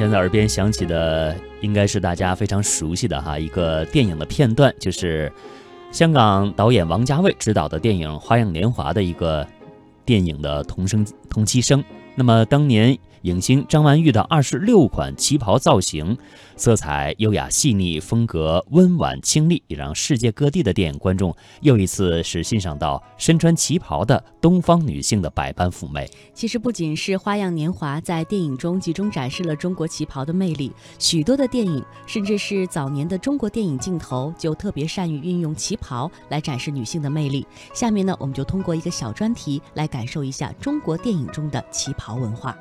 现在耳边响起的应该是大家非常熟悉的哈一个电影的片段，就是香港导演王家卫执导的电影《花样年华》的一个电影的同声同期声。那么当年。影星张曼玉的二十六款旗袍造型，色彩优雅细腻，风格温婉清丽，也让世界各地的电影观众又一次是欣赏到身穿旗袍的东方女性的百般妩媚。其实不仅是《花样年华》在电影中集中展示了中国旗袍的魅力，许多的电影，甚至是早年的中国电影镜头，就特别善于运用旗袍来展示女性的魅力。下面呢，我们就通过一个小专题来感受一下中国电影中的旗袍文化。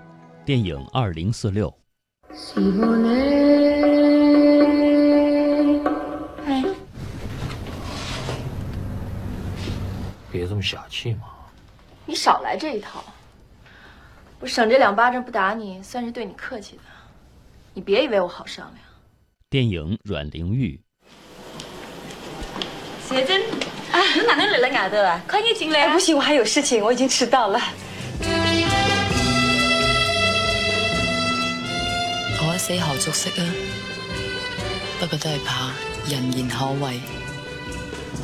电影二零四六。哎，别这么小气嘛！你少来这一套。我省这两巴掌不打你，算是对你客气的。你别以为我好商量。电影阮玲玉。姐姐，啊，你哪能来了外头啊？快点进来！不行，我还有事情，我已经迟到了。死后足色啊，不过都系怕人言可畏，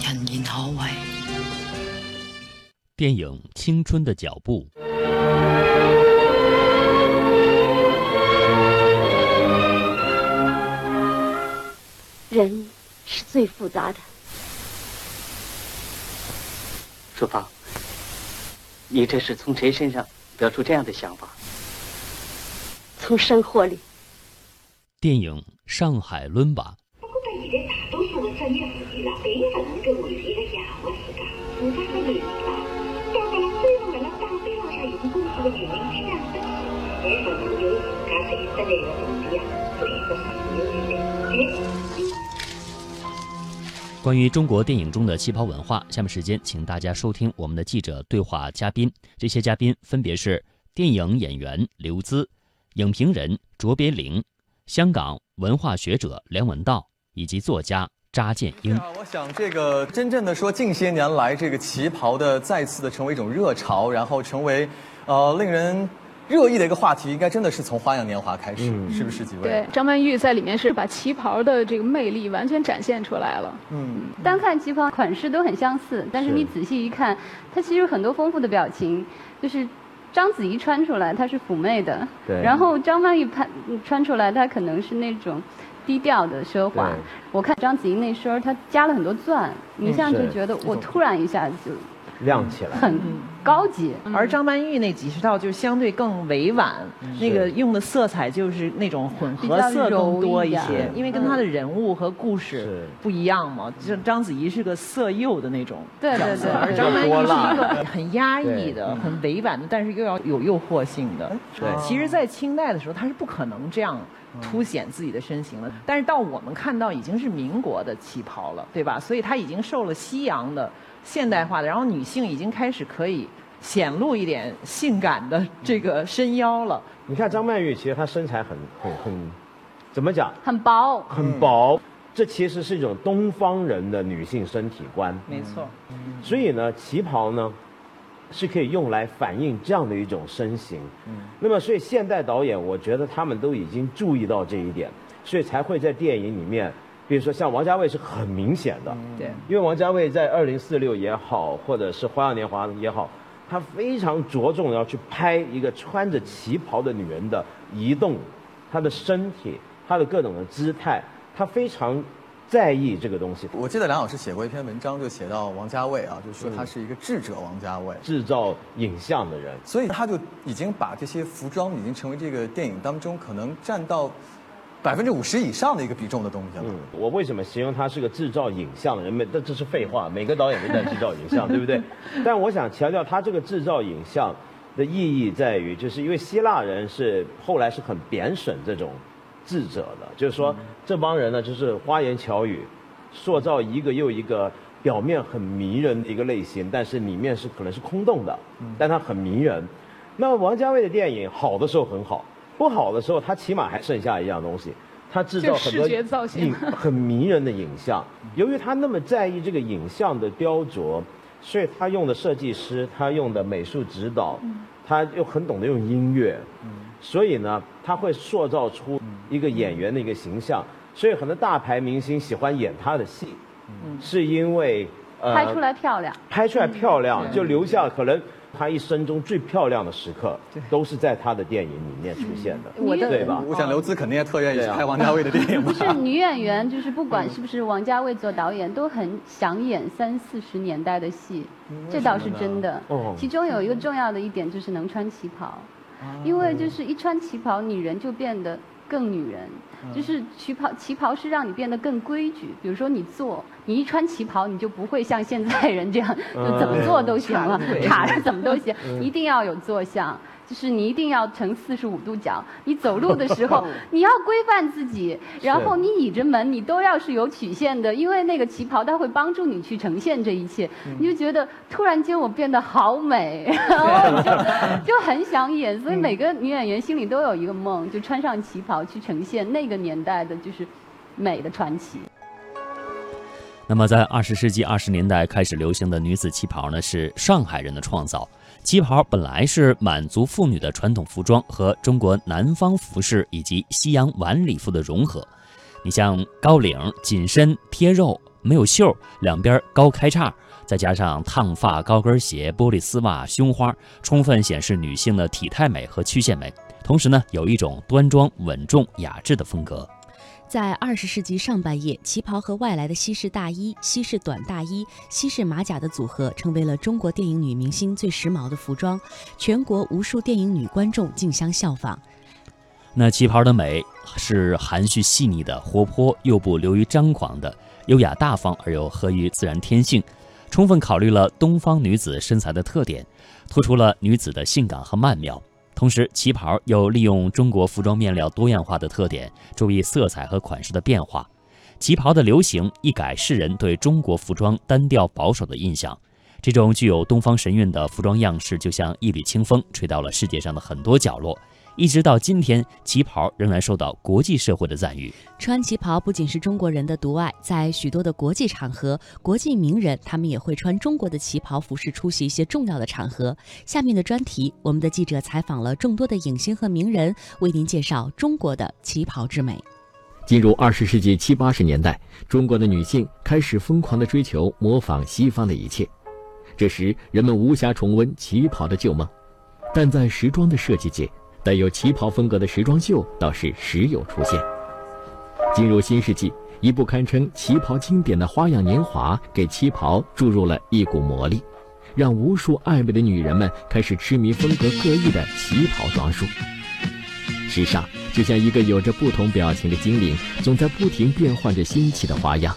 人言可畏。电影《青春的脚步》，人是最复杂的。淑芳，你这是从谁身上得出这样的想法？从生活里。电影《上海伦巴》。关于中国电影中的旗袍文化，下面时间请大家收听我们的记者对话嘉宾。这些嘉宾分别是电影演员刘孜、影评人卓别林。香港文化学者梁文道以及作家查建英。我想，这个真正的说，近些年来，这个旗袍的再次的成为一种热潮，然后成为呃令人热议的一个话题，应该真的是从《花样年华》开始，是不是几位？对，张曼玉在里面是把旗袍的这个魅力完全展现出来了。嗯，单看旗袍款式都很相似，但是你仔细一看，它其实有很多丰富的表情，就是。章子怡穿出来，她是妩媚的；然后张曼玉穿穿出来，她可能是那种低调的奢华。我看章子怡那身儿，她加了很多钻，你现在就觉得我突然一下就。亮起来，很高级。而张曼玉那几十套就相对更委婉，那个用的色彩就是那种混合色更多一些，因为跟她的人物和故事不一样嘛。就章子怡是个色诱的那种对对对，而张曼玉是一个很压抑的、很委婉的，但是又要有诱惑性的。对，其实，在清代的时候，她是不可能这样凸显自己的身形的。但是到我们看到已经是民国的旗袍了，对吧？所以她已经受了西洋的。现代化的，然后女性已经开始可以显露一点性感的这个身腰了。你看张曼玉，其实她身材很很很，怎么讲？很薄。很薄，这其实是一种东方人的女性身体观。没错。所以呢，旗袍呢，是可以用来反映这样的一种身形。嗯。那么，所以现代导演，我觉得他们都已经注意到这一点，所以才会在电影里面。比如说像王家卫是很明显的，对，因为王家卫在《二零四六》也好，或者是《花样年华》也好，他非常着重要去拍一个穿着旗袍的女人的移动，她的身体，她的各种的姿态，他非常在意这个东西。我记得梁老师写过一篇文章，就写到王家卫啊，就说他是一个智者王家卫，制造影像的人，所以他就已经把这些服装已经成为这个电影当中可能占到。百分之五十以上的一个比重的东西了。嗯，我为什么形容他是个制造影像的人？没，这这是废话。每个导演都在制造影像，对不对？但我想强调，他这个制造影像的意义在于，就是因为希腊人是后来是很贬损这种智者的，就是说这帮人呢，就是花言巧语，塑造一个又一个表面很迷人的一个类型，但是里面是可能是空洞的，但他很迷人。那么王家卫的电影好的时候很好。不好的时候，他起码还剩下一样东西，他制造很多影 很迷人的影像。由于他那么在意这个影像的雕琢，所以他用的设计师，他用的美术指导，他又很懂得用音乐，所以呢，他会塑造出一个演员的一个形象。所以很多大牌明星喜欢演他的戏，是因为呃拍出来漂亮，拍出来漂亮就留下可能。他一生中最漂亮的时刻，都是在他的电影里面出现的，我的对吧？我想刘孜肯定也特愿意去拍王家卫的电影不。是女演员，就是不管是不是王家卫做导演，都很想演三四十年代的戏，这倒是真的。其中有一个重要的一点就是能穿旗袍，因为就是一穿旗袍，女人就变得。更女人，就是旗袍，旗袍是让你变得更规矩。比如说你坐，你一穿旗袍，你就不会像现在人这样，就怎么做都行了，插着怎么都行，一定要有坐相。就是你一定要呈四十五度角，你走路的时候 你要规范自己，然后你倚着门，你都要是有曲线的，因为那个旗袍它会帮助你去呈现这一切。你就觉得突然间我变得好美，然后就 就很想演。所以每个女演员心里都有一个梦，就穿上旗袍去呈现那个年代的就是美的传奇。那么在二十世纪二十年代开始流行的女子旗袍呢，是上海人的创造。旗袍本来是满族妇女的传统服装和中国南方服饰以及西洋晚礼服的融合。你像高领、紧身、贴肉、没有袖，两边高开叉，再加上烫发、高跟鞋、玻璃丝袜、胸花，充分显示女性的体态美和曲线美。同时呢，有一种端庄、稳重、雅致的风格。在二十世纪上半叶，旗袍和外来的西式大衣、西式短大衣、西式马甲的组合，成为了中国电影女明星最时髦的服装，全国无数电影女观众竞相效仿。那旗袍的美是含蓄细腻的、活泼又不流于张狂的、优雅大方而又合于自然天性，充分考虑了东方女子身材的特点，突出了女子的性感和曼妙。同时，旗袍又利用中国服装面料多样化的特点，注意色彩和款式的变化。旗袍的流行一改世人对中国服装单调保守的印象。这种具有东方神韵的服装样式，就像一缕清风，吹到了世界上的很多角落。一直到今天，旗袍仍然受到国际社会的赞誉。穿旗袍不仅是中国人的独爱，在许多的国际场合，国际名人他们也会穿中国的旗袍服饰出席一些重要的场合。下面的专题，我们的记者采访了众多的影星和名人，为您介绍中国的旗袍之美。进入二十世纪七八十年代，中国的女性开始疯狂地追求模仿西方的一切，这时人们无暇重温旗袍的旧梦，但在时装的设计界。带有旗袍风格的时装秀倒是时有出现。进入新世纪，一部堪称旗袍经典的《花样年华》给旗袍注入了一股魔力，让无数爱美的女人们开始痴迷风格各异的旗袍装束。时尚就像一个有着不同表情的精灵，总在不停变换着新奇的花样。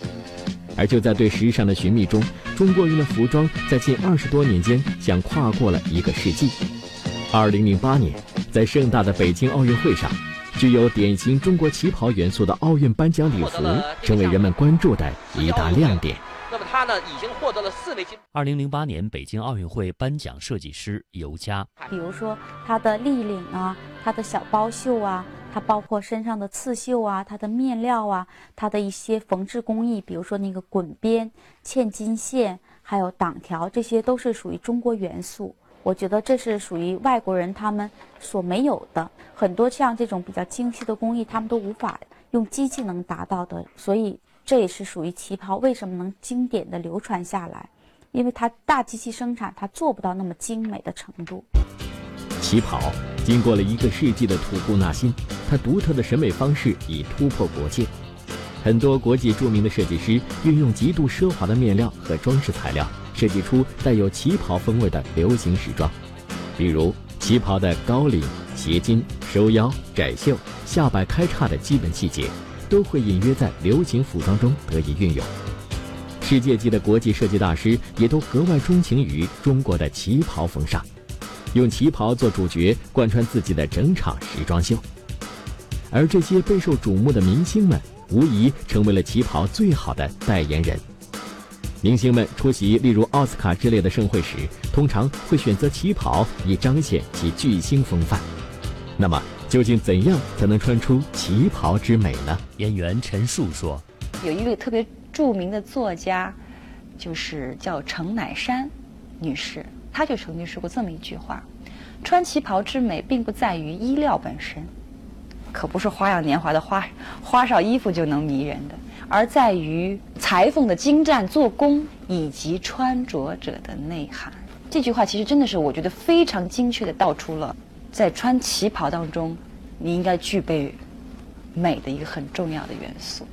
而就在对时尚的寻觅中，中国人的服装在近二十多年间像跨过了一个世纪。二零零八年。在盛大的北京奥运会上，具有典型中国旗袍元素的奥运颁奖礼服成为人们关注的一大亮点。那么他呢，已经获得了四枚金。二零零八年北京奥运会颁奖设计师尤佳，比如说它的立领啊，它的小包袖啊，它包括身上的刺绣啊，它的面料啊，它的一些缝制工艺，比如说那个滚边、嵌金线，还有挡条，这些都是属于中国元素。我觉得这是属于外国人他们所没有的，很多像这种比较精细的工艺，他们都无法用机器能达到的。所以这也是属于旗袍为什么能经典的流传下来，因为它大机器生产，它做不到那么精美的程度。旗袍经过了一个世纪的吐故纳新，它独特的审美方式已突破国界。很多国际著名的设计师运用极度奢华的面料和装饰材料。设计出带有旗袍风味的流行时装，比如旗袍的高领、斜襟、收腰、窄袖、下摆开叉的基本细节，都会隐约在流行服装中得以运用。世界级的国际设计大师也都格外钟情于中国的旗袍风尚，用旗袍做主角，贯穿自己的整场时装秀。而这些备受瞩目的明星们，无疑成为了旗袍最好的代言人。明星们出席例如奥斯卡之类的盛会时，通常会选择旗袍以彰显其巨星风范。那么，究竟怎样才能穿出旗袍之美呢？演员陈数说：“有一位特别著名的作家，就是叫程乃珊女士，她就曾经说过这么一句话：穿旗袍之美，并不在于衣料本身，可不是花样年华的花花哨衣服就能迷人的，而在于裁缝的精湛做工以及穿着者的内涵。这句话其实真的是我觉得非常精确的道出了，在穿旗袍当中，你应该具备美的一个很重要的元素。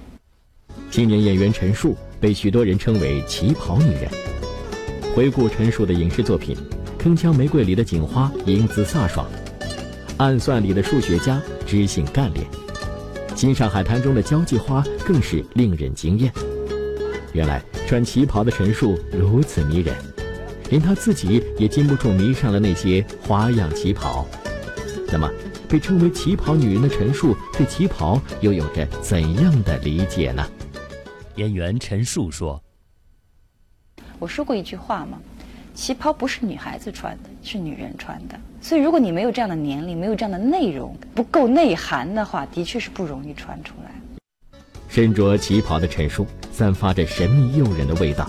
青年演员陈数被许多人称为“旗袍女人”。回顾陈数的影视作品，《铿锵玫瑰》里的警花英姿飒爽，《暗算》里的数学家知性干练，《新上海滩》中的交际花更是令人惊艳。原来穿旗袍的陈数如此迷人。连他自己也禁不住迷上了那些花样旗袍。那么，被称为旗袍女人的陈数对旗袍又有着怎样的理解呢？演员陈数说：“我说过一句话嘛，旗袍不是女孩子穿的，是女人穿的。所以，如果你没有这样的年龄，没有这样的内容，不够内涵的话，的确是不容易穿出来。”身着旗袍的陈数，散发着神秘诱人的味道。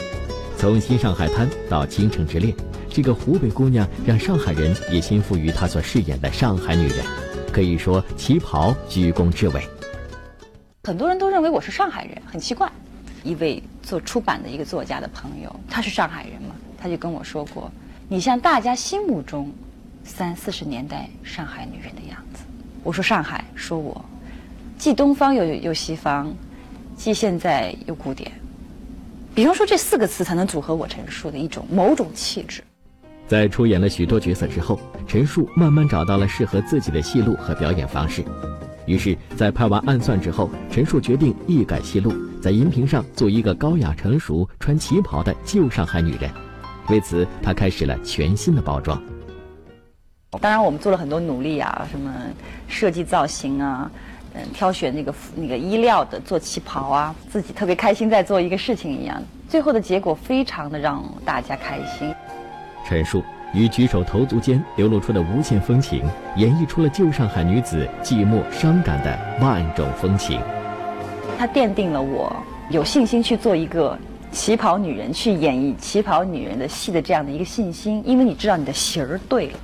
从新上海滩到倾城之恋，这个湖北姑娘让上海人也心服于她所饰演的上海女人，可以说旗袍居功至伟。很多人都认为我是上海人，很奇怪。一位做出版的一个作家的朋友，他是上海人嘛，他就跟我说过：“你像大家心目中三四十年代上海女人的样子。”我说：“上海，说我既东方又又西方，既现在又古典。”比方说，这四个词才能组合我陈述的一种某种气质。在出演了许多角色之后，陈述慢慢找到了适合自己的戏路和表演方式。于是，在拍完《暗算》之后，陈述决定一改戏路，在荧屏上做一个高雅成熟、穿旗袍的旧上海女人。为此，他开始了全新的包装。当然，我们做了很多努力啊，什么设计造型啊。嗯挑选那个那个衣料的做旗袍啊，自己特别开心在做一个事情一样，最后的结果非常的让大家开心。陈述与举手投足间流露出的无限风情，演绎出了旧上海女子寂寞伤感的万种风情。它奠定了我有信心去做一个旗袍女人，去演绎旗袍女人的戏的这样的一个信心，因为你知道你的型儿对了。